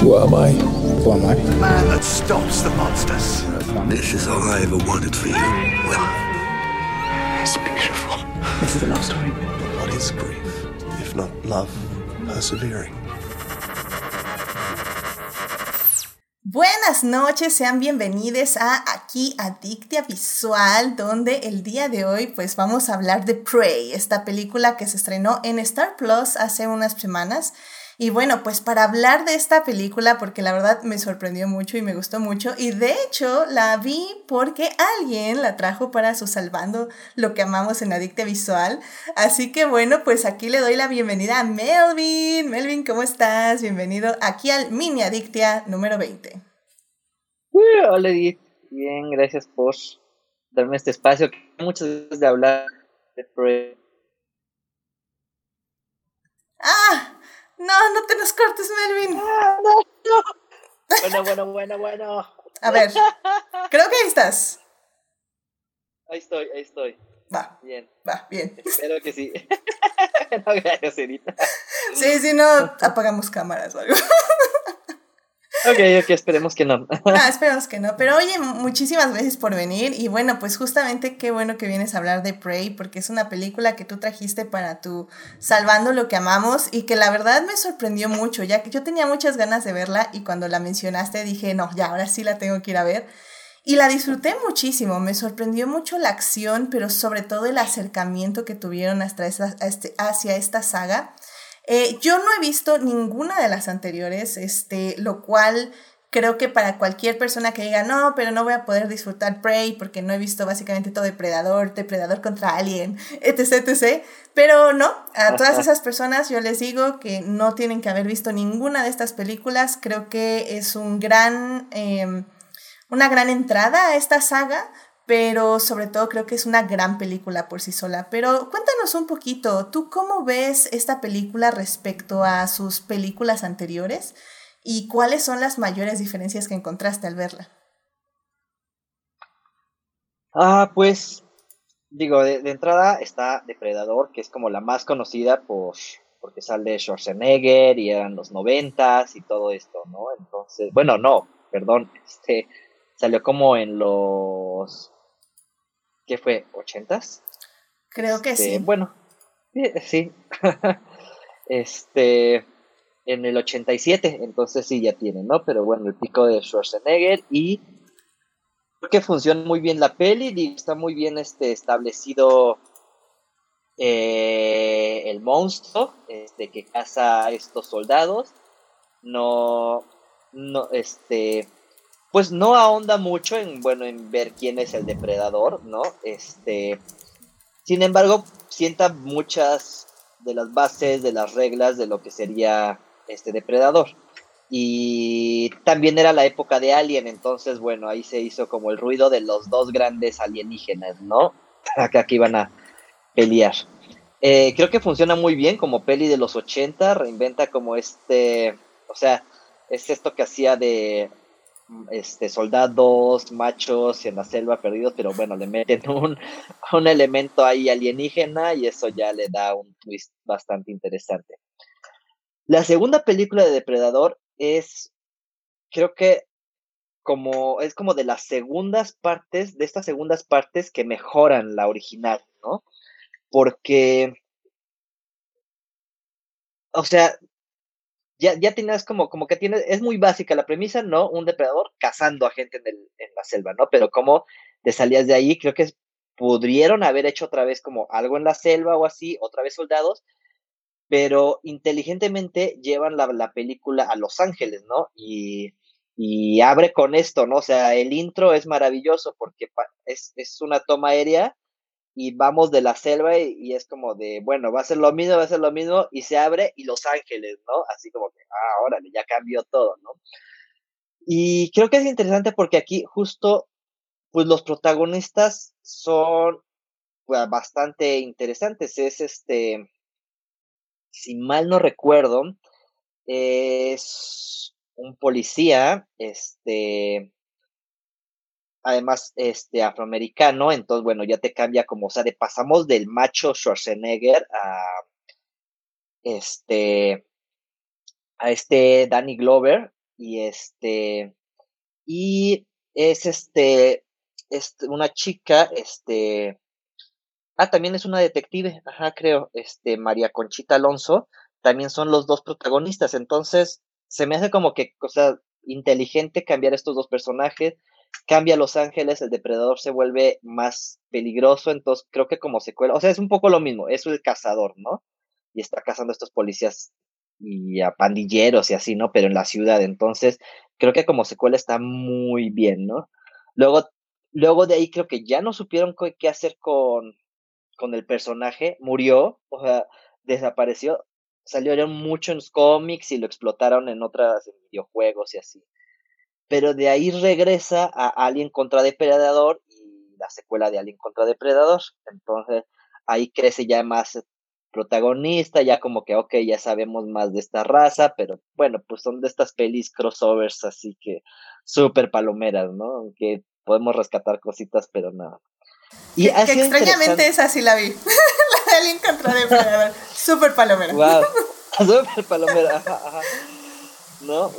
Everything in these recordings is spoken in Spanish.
Who am I? Who am I? The man that stops the monsters. This is all I ever wanted for you. Well, it's beautiful. This is a love story. What is grief, if not love persevering? Buenas noches, sean bienvenidos a aquí Adictia Visual, donde el día de hoy pues vamos a hablar de Prey, esta película que se estrenó en Star Plus hace unas semanas. Y bueno, pues para hablar de esta película, porque la verdad me sorprendió mucho y me gustó mucho, y de hecho la vi porque alguien la trajo para su Salvando lo que amamos en Adictia Visual. Así que bueno, pues aquí le doy la bienvenida a Melvin. Melvin, ¿cómo estás? Bienvenido aquí al Mini Adictia número 20. hola Edith, bien, gracias por darme este espacio. Muchas gracias de hablar de. ¡Ah! No, no te nos cortes, Melvin. Ah, no, no. Bueno, bueno, bueno, bueno. A ver, creo que ahí estás. Ahí estoy, ahí estoy. Va. Bien. Va, bien. Espero que sí. no, gracias, Edith. Sí, sí, no, apagamos cámaras o algo. Ok, ok, esperemos que no. ah, esperemos que no. Pero oye, muchísimas gracias por venir. Y bueno, pues justamente qué bueno que vienes a hablar de Prey, porque es una película que tú trajiste para tu Salvando lo que amamos y que la verdad me sorprendió mucho, ya que yo tenía muchas ganas de verla y cuando la mencionaste dije, no, ya, ahora sí la tengo que ir a ver. Y la disfruté muchísimo, me sorprendió mucho la acción, pero sobre todo el acercamiento que tuvieron hasta esa, este, hacia esta saga. Eh, yo no he visto ninguna de las anteriores, este, lo cual creo que para cualquier persona que diga, no, pero no voy a poder disfrutar Prey porque no he visto básicamente todo Depredador, Depredador contra Alien, etc, etc. Pero no, a todas esas personas yo les digo que no tienen que haber visto ninguna de estas películas. Creo que es un gran, eh, una gran entrada a esta saga pero sobre todo creo que es una gran película por sí sola. Pero cuéntanos un poquito, ¿tú cómo ves esta película respecto a sus películas anteriores y cuáles son las mayores diferencias que encontraste al verla? Ah, pues digo, de, entrada está Depredador, que es como la más conocida por porque sale Schwarzenegger y eran los noventas y todo esto, ¿no? Entonces, bueno, no, perdón, este salió como en los ¿qué fue? ¿80s? Creo que este, sí. Bueno, sí. este, en el 87, entonces sí ya tiene, ¿no? Pero bueno, el pico de Schwarzenegger y creo que funciona muy bien la peli y está muy bien este, establecido eh, el monstruo este, que caza a estos soldados. No, no, este, pues no ahonda mucho en, bueno, en ver quién es el depredador, ¿no? Este, sin embargo, sienta muchas de las bases, de las reglas de lo que sería este depredador. Y también era la época de Alien, entonces, bueno, ahí se hizo como el ruido de los dos grandes alienígenas, ¿no? Acá que iban a pelear. Eh, creo que funciona muy bien como peli de los 80, reinventa como este, o sea, es esto que hacía de este, soldados, machos en la selva perdidos, pero bueno, le meten un, un elemento ahí alienígena y eso ya le da un twist bastante interesante. La segunda película de Depredador es, creo que como, es como de las segundas partes, de estas segundas partes que mejoran la original, ¿no? Porque, o sea, ya, ya tienes como, como que tienes, es muy básica la premisa, ¿no? Un depredador cazando a gente en, el, en la selva, ¿no? Pero como te salías de ahí, creo que pudieron haber hecho otra vez como algo en la selva o así, otra vez soldados, pero inteligentemente llevan la, la película a Los Ángeles, ¿no? Y, y, abre con esto, ¿no? O sea, el intro es maravilloso porque es, es una toma aérea y vamos de la selva y, es como de, bueno, va a ser lo mismo, va a ser lo mismo, y se abre y Los Ángeles, ¿no? Así como que, ah, órale, ya cambió todo, ¿no? Y creo que es interesante porque aquí justo, pues los protagonistas son pues, bastante interesantes. Es este, si mal no recuerdo, es un policía, este, además este afroamericano, entonces bueno, ya te cambia como, o sea, pasamos del macho Schwarzenegger a este a este Danny Glover y este, y es este, este, una chica, este, ah, también es una detective, ajá, creo, este, María Conchita Alonso, también son los dos protagonistas, entonces se me hace como que, o sea, inteligente cambiar estos dos personajes, cambia Los Ángeles, el depredador se vuelve más peligroso, entonces creo que como secuela, o sea, es un poco lo mismo, es el cazador, ¿no? Y está cazando a estos policías y a pandilleros y así, ¿no? Pero en la ciudad, entonces creo que como secuela está muy bien, ¿no? Luego, luego de ahí creo que ya no supieron qué hacer con, con el personaje, murió, o sea, desapareció, salieron mucho en los cómics y lo explotaron en otras videojuegos y así pero de ahí regresa a Alien contra Depredador y la secuela de Alien contra Depredador. Entonces ahí crece ya más protagonista, ya como que, ok, ya sabemos más de esta raza, pero bueno, pues son de estas pelis crossovers, así que súper palomeras, ¿no? Aunque podemos rescatar cositas, pero nada. Y que, extrañamente esa sí la vi. la de Alien contra Depredador. súper palomera. Wow. Súper palomera. Ajá, ¿no?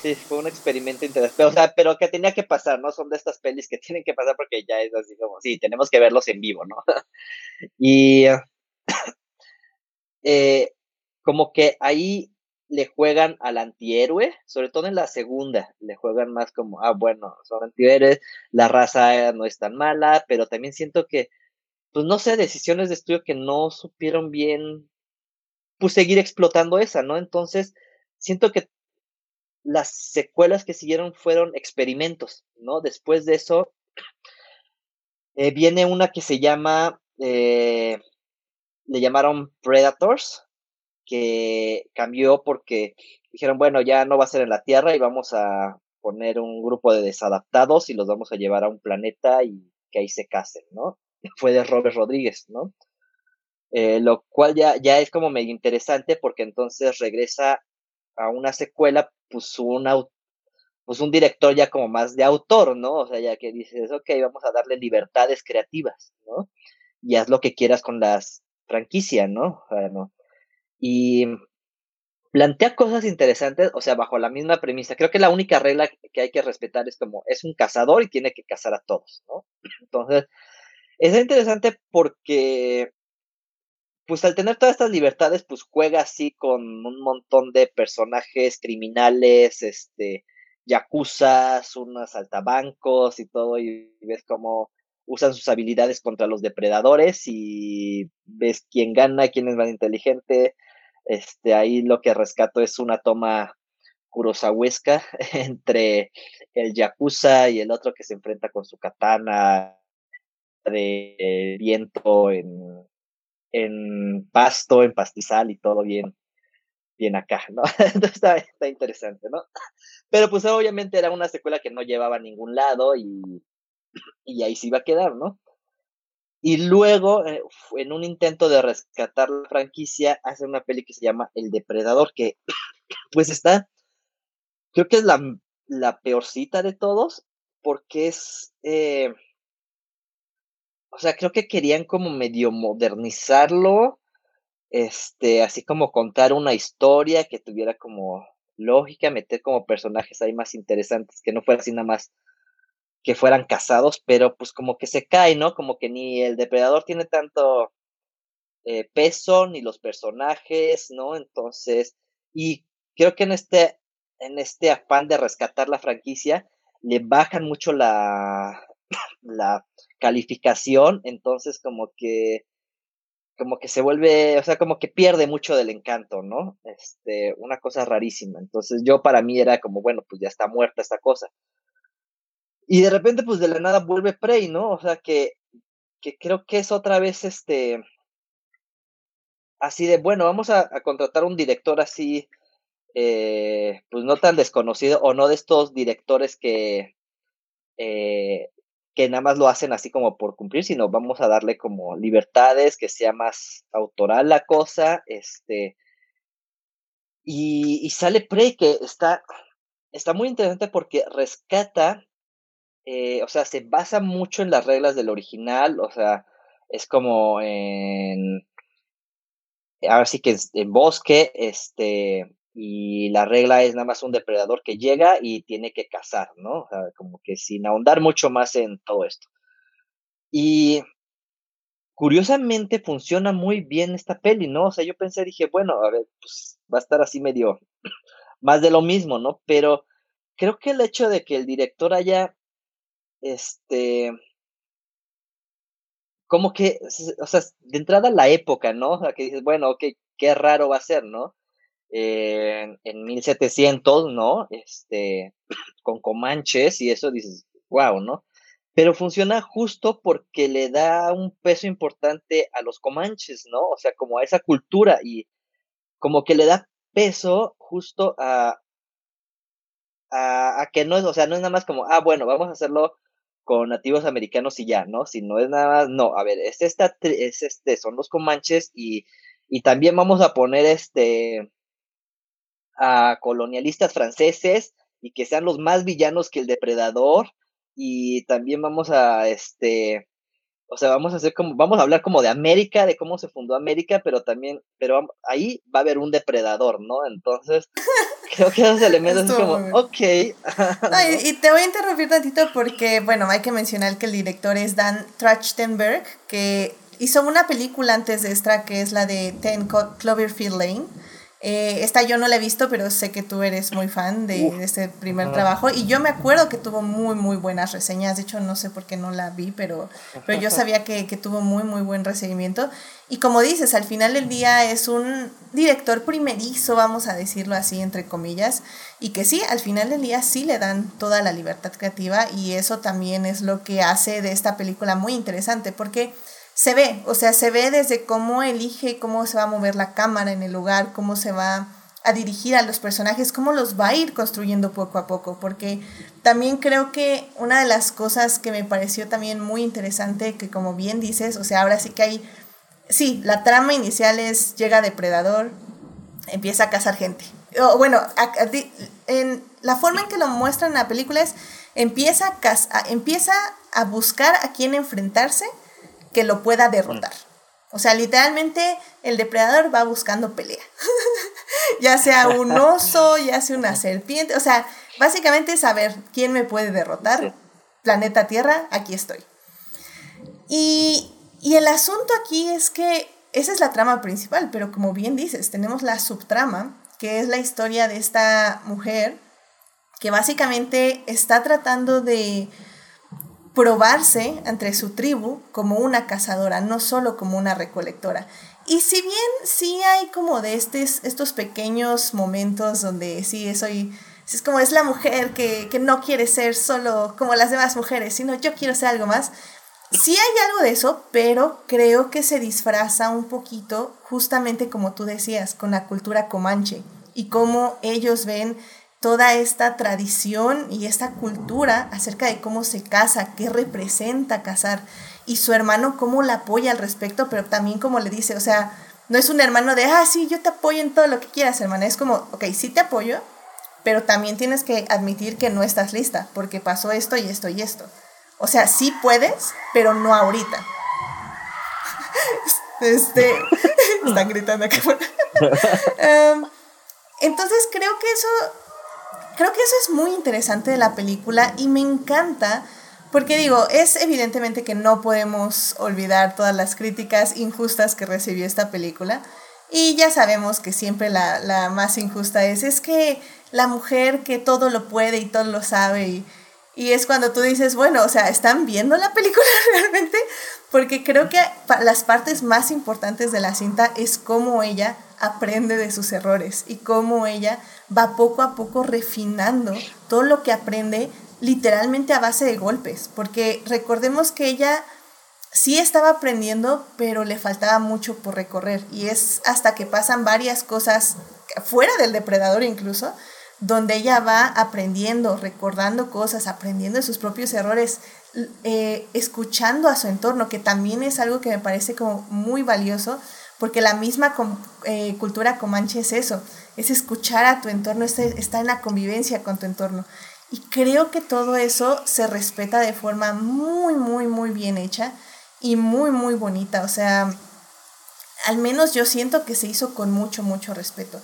sí, fue un experimento interesante. O sea, pero que tenía que pasar, ¿no? Son de estas pelis que tienen que pasar porque ya es así como, sí, tenemos que verlos en vivo, ¿no? y eh, como que ahí le juegan al antihéroe, sobre todo en la segunda, le juegan más como, ah, bueno, son antihéroes, la raza no es tan mala, pero también siento que, pues no sé, decisiones de estudio que no supieron bien, pues seguir explotando esa, ¿no? Entonces, siento que las secuelas que siguieron fueron experimentos, ¿no? Después de eso, eh, viene una que se llama, eh, le llamaron Predators, que cambió porque dijeron, bueno, ya no va a ser en la Tierra y vamos a poner un grupo de desadaptados y los vamos a llevar a un planeta y que ahí se casen, ¿no? Fue de Robert Rodríguez, ¿no? Eh, lo cual ya, ya es como medio interesante porque entonces regresa a una secuela, pues un, pues un director ya como más de autor, ¿no? O sea, ya que dices, ok, vamos a darle libertades creativas, ¿no? Y haz lo que quieras con las franquicias, ¿no? O sea, ¿no? Y plantea cosas interesantes, o sea, bajo la misma premisa. Creo que la única regla que hay que respetar es como, es un cazador y tiene que cazar a todos, ¿no? Entonces, es interesante porque pues al tener todas estas libertades, pues juega así con un montón de personajes criminales, este, yacuzas, unos altabancos y todo, y ves cómo usan sus habilidades contra los depredadores y ves quién gana, quién es más inteligente. Este, ahí lo que rescato es una toma kurosawaesca entre el yakuza y el otro que se enfrenta con su katana de viento en en pasto, en pastizal y todo bien, bien acá, ¿no? Entonces está, está, interesante, ¿no? Pero pues obviamente era una secuela que no llevaba a ningún lado y, y ahí se iba a quedar, ¿no? Y luego, eh, en un intento de rescatar la franquicia, hace una peli que se llama El Depredador, que pues está, creo que es la, la peorcita de todos, porque es, eh, o sea, creo que querían como medio modernizarlo, este, así como contar una historia que tuviera como lógica, meter como personajes ahí más interesantes, que no fuera así nada más que fueran casados, pero pues como que se cae, ¿no? Como que ni el depredador tiene tanto eh, peso, ni los personajes, ¿no? Entonces, y creo que en este, en este afán de rescatar la franquicia, le bajan mucho la, la calificación, entonces como que como que se vuelve, o sea, como que pierde mucho del encanto, ¿no? Este, una cosa rarísima. Entonces yo para mí era como, bueno, pues ya está muerta esta cosa. Y de repente, pues de la nada vuelve Prey, ¿no? O sea, que, que creo que es otra vez este, así de, bueno, vamos a, contratar un director así, eh, pues no tan desconocido, o no de estos directores que, eh, que nada más lo hacen así como por cumplir, sino vamos a darle como libertades, que sea más autoral la cosa, este, y, sale Prey que está, está muy interesante porque rescata, eh, o sea, se basa mucho en las reglas del original, o sea, es como en, ahora sí que en bosque, este, y la regla es nada más un depredador que llega y tiene que cazar, ¿no? O sea, como que sin ahondar mucho más en todo esto. Y curiosamente funciona muy bien esta peli, ¿no? O sea, yo pensé, dije, bueno, a ver, pues va a estar así medio más de lo mismo, ¿no? Pero creo que el hecho de que el director haya, este, como que, o sea, de entrada la época, ¿no? O sea, que dices, bueno, ok, qué raro va a ser, ¿no? Eh, en 1700, ¿no? Este, con Comanches y eso dices, wow, ¿no? Pero funciona justo porque le da un peso importante a los Comanches, ¿no? O sea, como a esa cultura y como que le da peso justo a, a, a que no es, o sea, no es nada más como, ah, bueno, vamos a hacerlo con nativos americanos y ya, ¿no? Si no es nada más, no, a ver, es esta, es este, son los comanches y, y también vamos a poner este, a colonialistas franceses y que sean los más villanos que el depredador y también vamos a, este, o sea, vamos a hacer como, vamos a hablar como de América, de cómo se fundó América, pero también, pero ahí va a haber un depredador, ¿no? Entonces, creo que esos elementos es como, ok. y, te voy a interrumpir tantito porque, bueno, hay que mencionar que el director es Dan Trachtenberg, que hizo una película antes de esta que es la de Ten Cloverfield Lane eh, esta yo no la he visto, pero sé que tú eres muy fan de, este primer trabajo. Y yo me acuerdo que tuvo muy, muy buenas reseñas. De hecho, no sé por qué no la vi, pero, pero yo sabía que, que tuvo muy, muy buen recibimiento. Y como dices, al final del día es un director primerizo, vamos a decirlo así, entre comillas. Y que sí, al final del día sí le dan toda la libertad creativa. Y eso también es lo que hace de esta película muy interesante. Porque se ve, o sea, se ve desde cómo elige, cómo se va a mover la cámara en el lugar, cómo se va a dirigir a los personajes, cómo los va a ir construyendo poco a poco, porque también creo que una de las cosas que me pareció también muy interesante, que como bien dices, o sea, ahora sí que hay, sí, la trama inicial es, llega depredador, empieza a cazar gente. O, bueno, en la forma en que lo muestran en la película es, empieza a, empieza a buscar a quién enfrentarse, que lo pueda derrotar. O sea, literalmente el depredador va buscando pelea. ya sea un oso, ya sea una serpiente. O sea, básicamente saber quién me puede derrotar. Planeta Tierra, aquí estoy. Y, y el asunto aquí es que esa es la trama principal, pero como bien dices, tenemos la subtrama, que es la historia de esta mujer que básicamente está tratando de probarse entre su tribu como una cazadora, no solo como una recolectora. Y si bien sí hay como de estos, estos pequeños momentos donde sí soy, es como es la mujer que, que no quiere ser solo como las demás mujeres, sino yo quiero ser algo más, Sí hay algo de eso, pero creo que se disfraza un poquito, justamente como tú decías, con la cultura comanche y cómo ellos ven toda esta tradición y esta cultura acerca de cómo se casa, qué representa casar y su hermano cómo la apoya al respecto, pero también como le dice, o sea, no es un hermano de, ah, sí, yo te apoyo en todo lo que quieras, hermana, es como, ok, sí te apoyo, pero también tienes que admitir que no estás lista, porque pasó esto y esto y esto. O sea, sí puedes, pero no ahorita. este, están gritando acá. um, entonces creo que eso creo que eso es muy interesante de la película y me encanta porque digo, es evidentemente que no podemos olvidar todas las críticas injustas que recibió esta película. Y ya sabemos que siempre la, la más injusta es, es que la mujer que todo lo puede y todo lo sabe y, y es cuando tú dices, bueno, o sea, ¿están viendo la película realmente? Porque creo que las partes más importantes de la cinta es cómo ella aprende de sus errores y cómo ella va poco a poco refinando todo lo que aprende literalmente a base de golpes, porque recordemos que ella sí estaba aprendiendo, pero le faltaba mucho por recorrer y es hasta que pasan varias cosas fuera del depredador incluso, donde ella va aprendiendo, recordando cosas, aprendiendo de sus propios errores, eh, escuchando a su entorno, que también es algo que me parece como muy valioso, porque la misma eh, cultura comanche es eso, es escuchar a tu entorno, está en la convivencia con tu entorno. Y creo que todo eso se respeta de forma muy, muy, muy bien hecha y muy, muy bonita. O sea, al menos yo siento que se hizo con mucho, mucho respeto.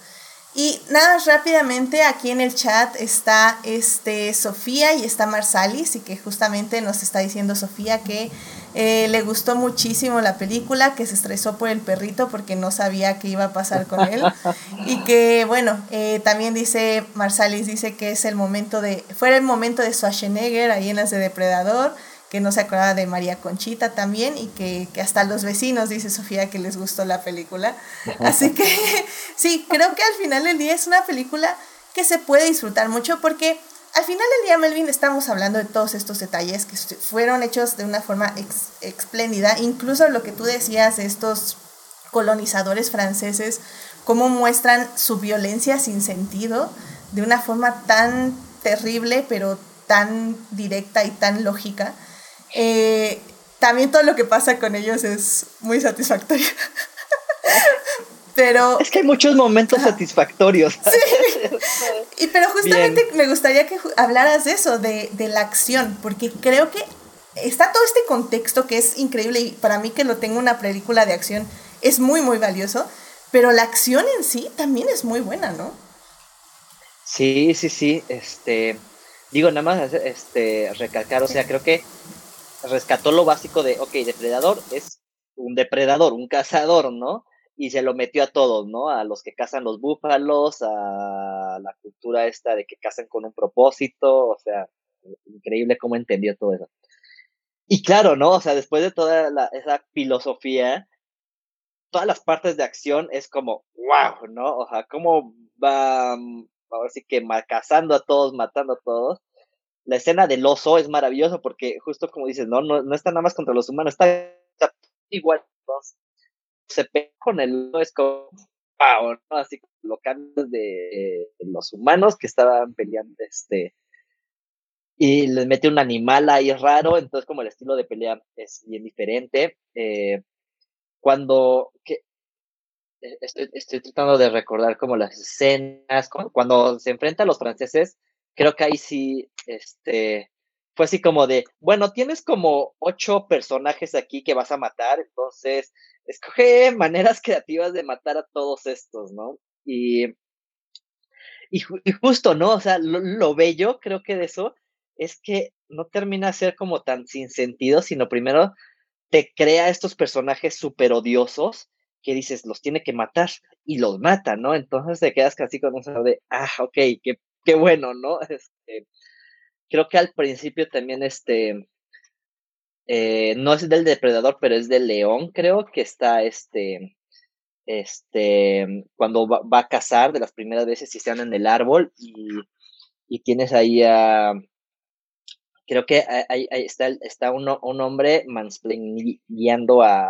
Y nada, rápidamente aquí en el chat está este Sofía y está Marsalis y que justamente nos está diciendo Sofía que eh, le gustó muchísimo la película, que se estresó por el perrito porque no sabía qué iba a pasar con él. y que, bueno, eh, también dice, Marsalis dice que es el momento de, fue el momento de Schwarzenegger ahí en las de Depredador, que no se acordaba de María Conchita también y que, que hasta los vecinos, dice Sofía, que les gustó la película. Así que sí, creo que al final del día es una película que se puede disfrutar mucho porque al final del día, Melvin, estamos hablando de todos estos detalles que fueron hechos de una forma espléndida, incluso lo que tú decías de estos colonizadores franceses, cómo muestran su violencia sin sentido de una forma tan terrible, pero tan directa y tan lógica. Eh, también todo lo que pasa con ellos es muy satisfactorio. pero... Es que hay muchos momentos satisfactorios. Sí. Y pero justamente me gustaría que hablaras de eso, de, de, la acción, porque creo que está todo este contexto que es increíble y para mí que lo tengo una película de acción es muy, muy valioso, pero la acción en sí también es muy buena, ¿no? Sí, sí, sí, este, digo, nada más, este, recalcar, o sea, creo que rescató lo básico de, ok, depredador es un depredador, un cazador, ¿no? y se lo metió a todos, ¿no? A los que cazan los búfalos, a la cultura esta de que cazan con un propósito, o sea, increíble cómo entendió todo eso. Y claro, ¿no? O sea, después de toda esa filosofía, todas las partes de acción es como, wow, ¿no? O sea, cómo va, ahora sí que cazando a todos, matando a todos. La escena del oso es maravillosa porque justo como dices, no, no, no está nada más contra los humanos, está, igual se pega con el es como wow, ¿no? Así lo cambios de, los humanos que estaban peleando, este, y les mete un animal ahí raro, entonces como el estilo de pelea es bien diferente. Eh, cuando, que, e, estoy, estoy, tratando de recordar como las escenas, cuando se enfrenta a los franceses, creo que ahí sí, este, fue así como de, bueno, tienes como ocho personajes aquí que vas a matar, entonces escoge maneras creativas de matar a todos estos, ¿no? Y, y, justo, ¿no? O sea, lo, bello creo que de eso es que no termina de ser como tan sin sentido, sino primero te crea estos personajes súper odiosos que dices, los tiene que matar y los mata, ¿no? Entonces te quedas casi con eso de, ah, ok, qué, qué bueno, ¿no? Este, creo que al principio también este eh, no es del depredador, pero es del león, creo que está este este cuando va, a cazar de las primeras veces y están en el árbol y, y tienes ahí a creo que ahí, está, está un, hombre mansplaining a,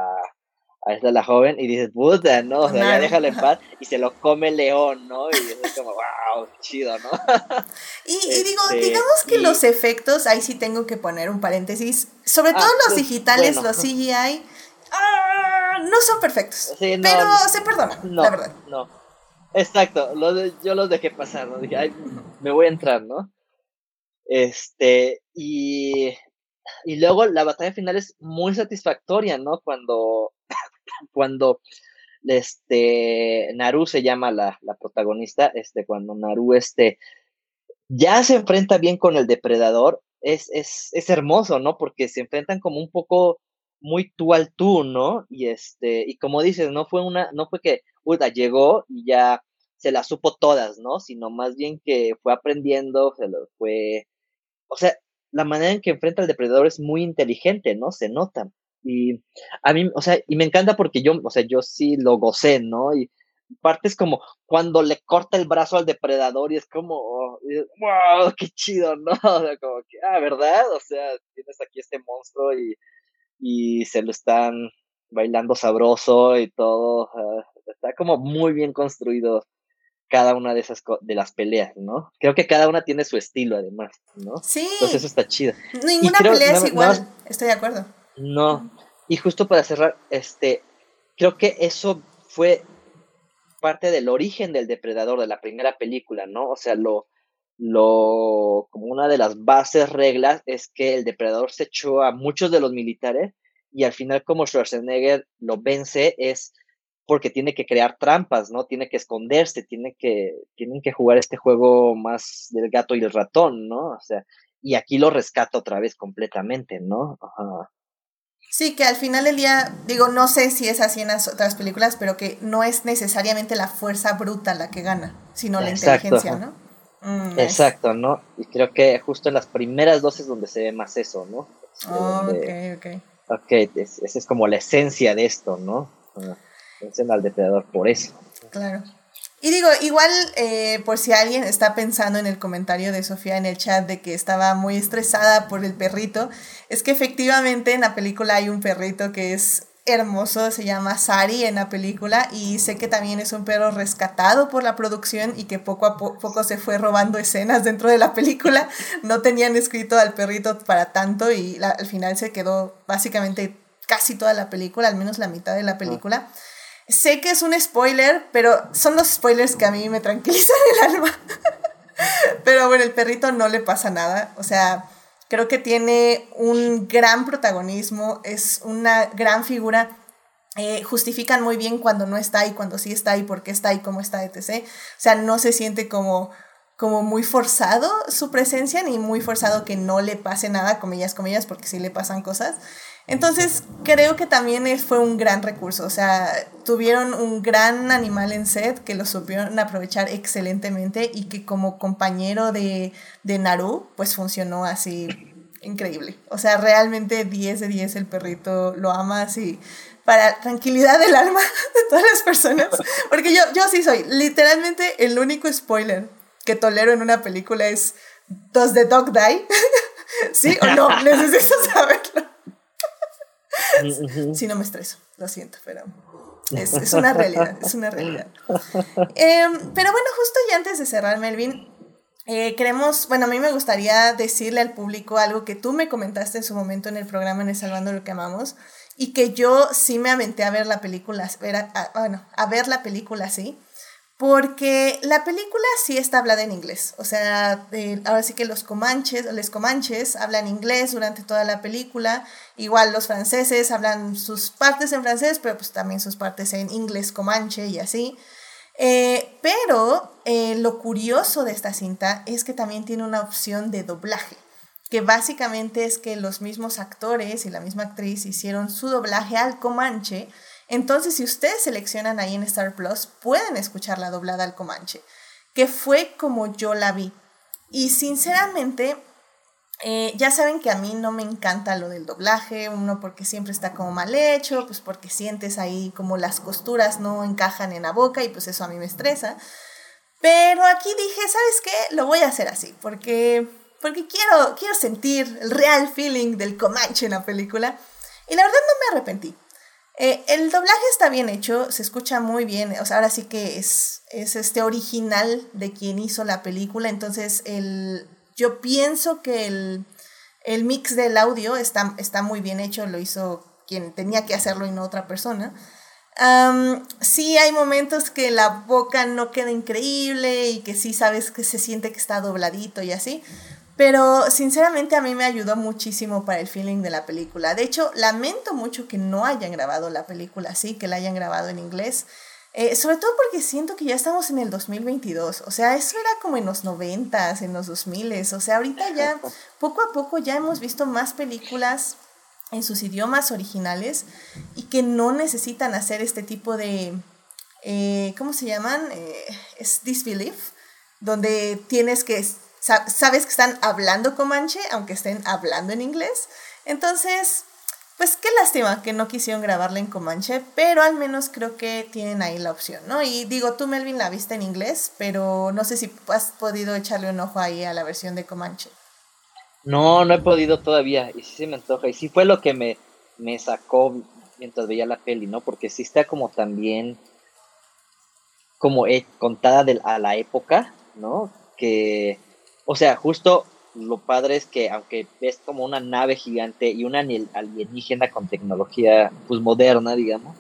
a esta la joven y dices, puta, ¿no? O sea, ya déjalo en paz y se lo come el león, ¿no? Y es como, wow, chido, ¿no? y, digo, este, digamos que los efectos, ahí sí tengo que poner un paréntesis, sobre ah, todo los digitales, los CGI, ah, no son perfectos, pero se perdonan, la verdad. No, exacto, yo los dejé pasar, ¿no? Dije, ay, me voy a entrar, ¿no? Este, y, y luego la batalla final es muy satisfactoria, ¿no? Cuando cuando este Naru se llama la, la, protagonista, este, cuando Naru este ya se enfrenta bien con el depredador, es, es, es hermoso, ¿no? Porque se enfrentan como un poco muy tú al tú, ¿no? Y este, y como dices, no fue una, no fue que Uda llegó y ya se las supo todas, ¿no? Sino más bien que fue aprendiendo, se lo fue, o sea, la manera en que enfrenta al depredador es muy inteligente, ¿no? Se nota. Y a mí, o sea, y me encanta porque yo, o sea, yo sí lo gocé, ¿no? Y partes como cuando le corta el brazo al depredador y es como, wow, qué chido, ¿no? O sea, como que, ah, ¿verdad? O sea, tienes aquí este monstruo y, y se lo están bailando sabroso y todo. está como muy bien construido cada una de esas de las peleas, ¿no? Creo que cada una tiene su estilo además, ¿no? Sí. Entonces eso está chido. Ninguna pelea es igual, estoy de acuerdo. No, y justo para cerrar, este, creo que eso fue parte del origen del depredador de la primera película, ¿no? O sea, lo, lo, como una de las bases reglas es que el depredador se echó a muchos de los militares y al final como Schwarzenegger lo vence es porque tiene que crear trampas, ¿no? Tiene que esconderse, tiene que, tienen que jugar este juego más del gato y el ratón, ¿no? O sea, y aquí lo rescata otra vez completamente, ¿no? Ajá. Sí, que al final del día, digo, no sé si es así en las otras películas, pero que no es necesariamente la fuerza bruta la que gana, sino la inteligencia, ¿no? Mm, Exacto, ¿no? Y creo que justo en las primeras dos es donde se ve más eso, ¿no? Oh, ok, ok. Ok, esa es como la esencia de esto, ¿no? Vencen al depredador por eso. Claro. Y digo, igual eh, por si alguien está pensando en el comentario de Sofía en el chat de que estaba muy estresada por el perrito, es que efectivamente en la película hay un perrito que es hermoso, se llama Sari en la película y sé que también es un perro rescatado por la producción y que poco a poco se fue robando escenas dentro de la película. No tenían escrito al perrito para tanto y al final se quedó básicamente casi toda la película, al menos la mitad de la película. Sé que es un spoiler, pero son los spoilers que a mí me tranquilizan el alma. pero bueno, el perrito no le pasa nada. O sea, creo que tiene un gran protagonismo, es una gran figura. Eh, justifican muy bien cuando no está y cuando sí está y por qué está y cómo está, etc. O sea, no se siente como, como muy forzado su presencia ni muy forzado que no le pase nada, comillas, comillas, porque sí le pasan cosas. Entonces, creo que también fue un gran recurso. O sea, tuvieron un gran animal en set que lo supieron aprovechar excelentemente y que como compañero de, de Naru, pues funcionó así increíble. O sea, realmente 10 de 10 el perrito lo ama así para tranquilidad del alma de todas las personas. Porque yo, yo sí soy, literalmente el único spoiler que tolero en una película es, ¿Does the dog die? ¿Sí o no? Necesito saberlo si no me estreso, lo siento, pero es, una realidad, es una realidad. Em, pero bueno, justo ya antes de cerrar, Melvin, eh, queremos, bueno, a mí me gustaría decirle al público algo que tú me comentaste en su momento en el programa en El Salvando lo que amamos y que yo sí me aventé a ver la película, bueno, a ver la película, sí. Porque la película sí está hablada en inglés. O sea, ahora sí que los comanches, los comanches hablan inglés durante toda la película. Igual los franceses hablan sus partes en francés, pero pues también sus partes en inglés comanche y así. Eh, pero eh, lo curioso de esta cinta es que también tiene una opción de doblaje, que básicamente es que los mismos actores y la misma actriz hicieron su doblaje al comanche entonces, si ustedes seleccionan ahí en Star Plus, pueden escuchar la doblada al Comanche, que fue como yo la vi. Y sinceramente, eh, ya saben que a mí no me encanta lo del doblaje, uno porque siempre está como mal hecho, pues porque sientes ahí como las costuras no encajan en la boca y pues eso a mí me estresa. Pero aquí dije, ¿sabes qué? Lo voy a hacer así, porque, porque quiero, quiero sentir el real feeling del Comanche en la película. Y la verdad no me arrepentí. Eh, el doblaje está bien hecho, se escucha muy bien, o sea, ahora sí que es, es este original de quien hizo la película, entonces el, yo pienso que el, el mix del audio está, está muy bien hecho, lo hizo quien tenía que hacerlo y no otra persona. sí hay momentos que la boca no queda increíble y que sí sabes que se siente que está dobladito y así, pero sinceramente a mí me ayudó muchísimo para el feeling de la película. De hecho, lamento mucho que no hayan grabado la película así, que la hayan grabado en inglés. Eh, sobre todo porque siento que ya estamos en el 2022. O sea, eso era como en los 90 en los 2000 O sea, ahorita ya, poco a poco ya hemos visto más películas en sus idiomas originales y que no necesitan hacer este tipo de, eh, ¿cómo se llaman? Eh, es disbelief, donde tienes que sabes que están hablando comanche, aunque estén hablando en inglés. Entonces, pues qué lástima que no quisieron grabarla en comanche, pero al menos creo que tienen ahí la opción, ¿no? Y digo, tú Melvin la viste en inglés, pero no sé si has podido echarle un ojo ahí a la versión de comanche. No, no he podido todavía, y sí se me antoja, y sí fue lo que me, me sacó mientras veía la peli, ¿no? Porque sí está como también como contada a la época, ¿no? Que o sea, justo lo padre es que aunque ves como una nave gigante y una alienígena con tecnología pues moderna, digamos,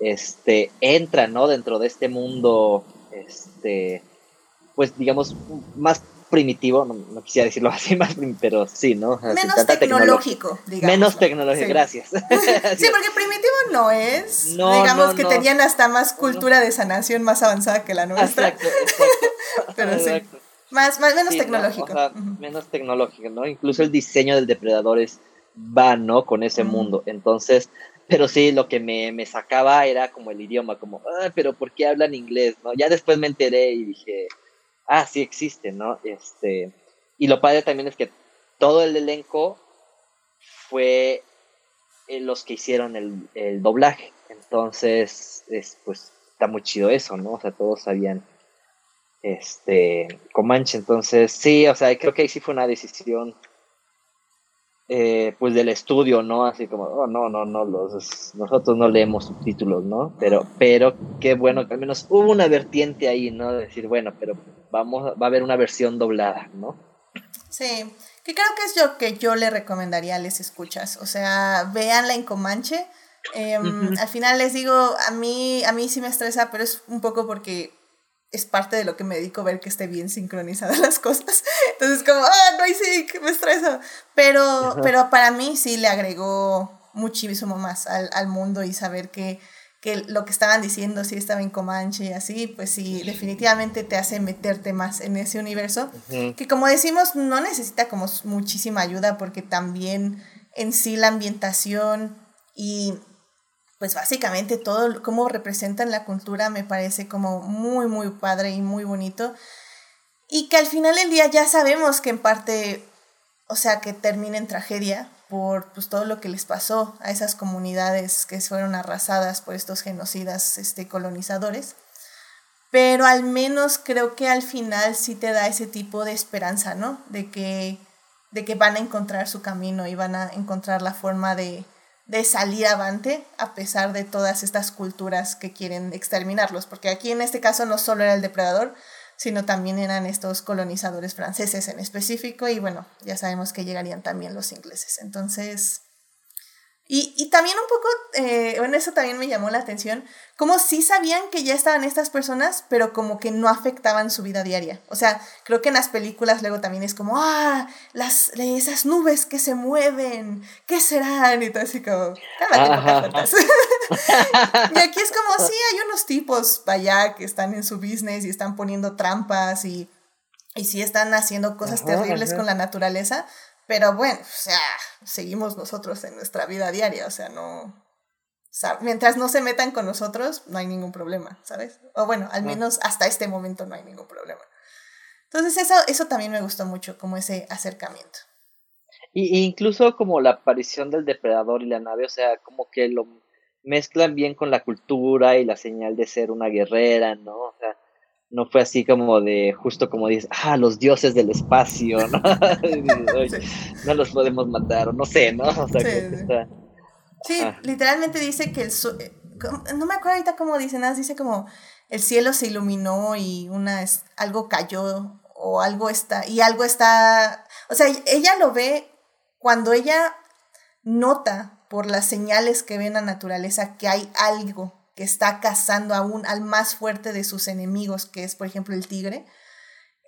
este entra, ¿no? dentro de este mundo este pues digamos más primitivo, no, quisiera decirlo así más, pero sí, ¿no? Menos tecnológico, digamos. Menos tecnológico, gracias. sí, porque primitivo no es. No, Digamos no, que tenían hasta más cultura de sanación más avanzada que la nuestra. Exacto, exacto. Pero sí. Más, más menos Sí, ¿no? tecnológico. O sea, Ujú. menos tecnológico, ¿no? Incluso el diseño del depredadores va, ¿no? Con ese mundo. Entonces, pero sí, lo que me, me sacaba era como el idioma, como, ah, pero ¿por qué hablan inglés, no? Ya después me enteré y dije, ah, sí existe, ¿no? Este, y lo padre también es que todo el elenco fue eh, los que hicieron el, el doblaje. Entonces, es, pues, está muy chido eso, ¿no? O sea, todos sabían este Comanche. Entonces, sí, o sea, creo que ahí sí fue una decisión eh, pues del estudio, ¿no? Así como, oh, no, no, no, los, nosotros no leemos subtítulos, ¿no? Pero, pero qué bueno que al menos hubo una vertiente ahí, ¿no? De decir, bueno, pero vamos, va a haber una versión doblada, ¿no? Sí, que creo que es lo que yo le recomendaría a les escuchas. O sea, véanla en Comanche. Em. Al final les digo, a mí, a mí sí me estresa, pero es un poco porque es parte de lo que me dedico ver que esté bien sincronizadas las cosas. Entonces, como, ah, no hay sync, me estresa. Pero, pero para mí sí le agregó muchísimo más al, al mundo y saber que, que lo que estaban diciendo sí estaba en Comanche y así, pues sí, definitivamente te hace meterte más en ese universo que como decimos no necesita como muchísima ayuda porque también en sí la ambientación y pues básicamente todo cómo representan la cultura me parece como muy muy padre y muy bonito y que al final del día ya sabemos que en parte o sea que termina en tragedia por pues, todo lo que les pasó a esas comunidades que fueron arrasadas por estos genocidas este, colonizadores pero al menos creo que al final sí te da ese tipo de esperanza, ¿no? De que, de que van a encontrar su camino y van a encontrar la forma de, de salir avante a pesar de todas estas culturas que quieren exterminarlos, porque aquí en este caso no solo era el depredador, sino también eran estos colonizadores franceses en específico y bueno, ya sabemos que llegarían también los ingleses. Entonces, y, y también un poco, eh, bueno, eso también me llamó la atención, como sí sabían que ya estaban estas personas, pero como que no afectaban su vida diaria. O sea, creo que en las películas luego también es como, ah, las, esas nubes que se mueven, ¿qué serán? Y todo así como, cálmate, Ajá. Pocahontas". y aquí es como, sí, hay unos tipos allá que están en su business y están poniendo trampas y, y sí están haciendo cosas Ajá, terribles ajá. con la naturaleza, pero bueno, o sea, seguimos nosotros en nuestra vida diaria, o sea, no... o sea, mientras no se metan con nosotros, no hay ningún problema, ¿sabes? O bueno, al menos hasta este momento no hay ningún problema. Entonces eso, eso también me gustó mucho, como ese acercamiento. Y, y incluso como la aparición del depredador y la nave, o sea, como que lo mezclan bien con la cultura y la señal de ser una guerrera, ¿no? O sea, no fue así como de, justo como dices, ah, los dioses del espacio, ¿no? Y dices, "Oye, No los podemos matar, o no sé, ¿no? O sea, Sí, que está... Sí, Ajá. literalmente dice que el... su- eh, no me acuerdo ahorita cómo dice nada, dice como el cielo se iluminó y una es- algo cayó o algo está... Y algo está... O sea, ella lo ve cuando ella nota por las señales que ve en la naturaleza que hay algo que está cazando aún al más fuerte de sus enemigos, que es por ejemplo el tigre,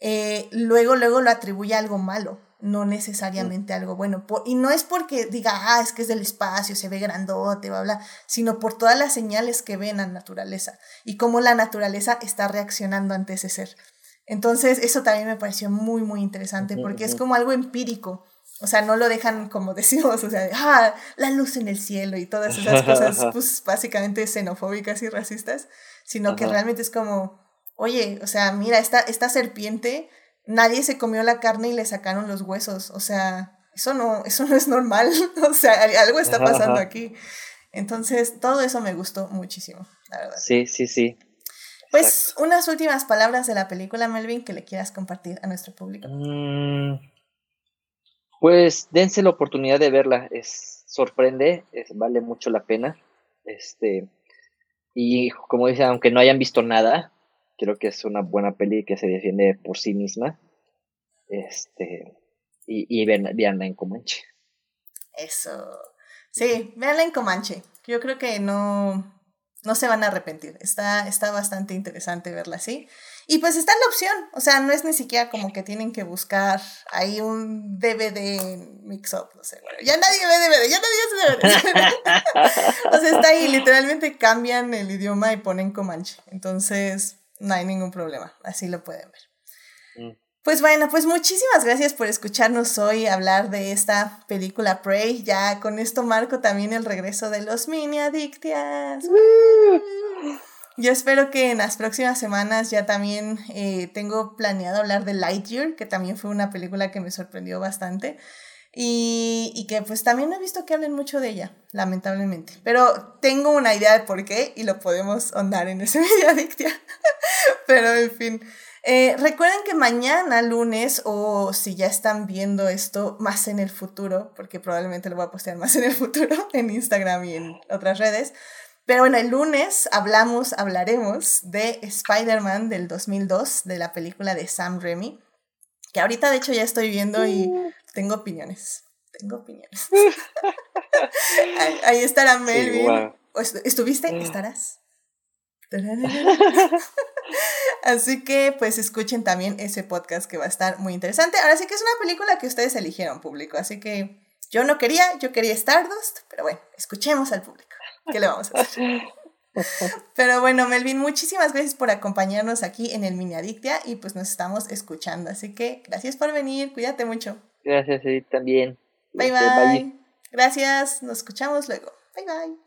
eh, luego, luego lo atribuye a algo malo, no necesariamente algo bueno. Por- y no es porque diga, ah, es que es del espacio, se ve grandote, bla, bla, sino por todas las señales que ve en la naturaleza y cómo la naturaleza está reaccionando ante ese ser. Entonces, eso también me pareció muy, muy interesante porque es como algo empírico. O sea, no lo dejan como decimos, o sea, ah, la luz en el cielo y todas esas cosas, pues básicamente xenofóbicas y racistas, sino que realmente es como, oye, o sea, mira, esta, esta serpiente, nadie se comió la carne y le sacaron los huesos, o sea, eso no, eso no es normal, o sea, algo está pasando ajá. aquí. Entonces, todo eso me gustó muchísimo, la verdad. Sí, sí, sí. Pues unas últimas palabras de la película, Melvin, que le quieras compartir a nuestro público. Mm, Pues dense la oportunidad de verla, es sorprende, vale mucho la pena. Este, y como dice, aunque no hayan visto nada, creo que es una buena peli que se defiende por sí misma. Este, y, y ven, veanla en Comanche. Eso. Sí, véanla en Comanche. Yo creo que no. No se van a arrepentir. Está, está bastante interesante verla así. Y pues está la opción, o sea, no es ni siquiera como que tienen que buscar ahí un DVD mix-up, no sé, bueno, ya nadie ve DVD, ya nadie hace DVD. o sea, está ahí, literalmente cambian el idioma y ponen Comanche. Entonces, no hay ningún problema, así lo pueden ver. Pues bueno, pues muchísimas gracias por escucharnos hoy hablar de esta película Prey. Ya con esto marco también el regreso de los mini adictias. Yo espero que en las próximas semanas ya también eh, tengo planeado hablar de Lightyear, que también fue una película que me sorprendió bastante. Y, y, que pues también he visto que hablen mucho de ella, lamentablemente. Pero tengo una idea de por qué y lo podemos ahondar en ese medio adictia. Pero en fin. Eh, recuerden que mañana, lunes, o si ya están viendo esto más en el futuro, porque probablemente lo voy a postear más en el futuro en Instagram y en otras redes. Pero bueno, el lunes hablamos, hablaremos de Spider-Man del 2002, de la película de Sam Raimi, que ahorita de hecho ya estoy viendo y tengo opiniones. Tengo opiniones. ahí, estará Melvin. ¿Estuviste? Mm. ¿Estarás? Así que pues escuchen también ese podcast que va a estar muy interesante. Ahora sí que es una película que ustedes eligieron público, así que yo no quería, yo quería Stardust, pero bueno, escuchemos al público. ¿Qué le vamos a hacer? Pero bueno, Melvin, muchísimas gracias por acompañarnos aquí en el Mini Adictia y pues nos estamos escuchando. Así que gracias por venir, cuídate mucho. Gracias, sí, también. bye. bye. Gracias, nos escuchamos luego. Bye bye.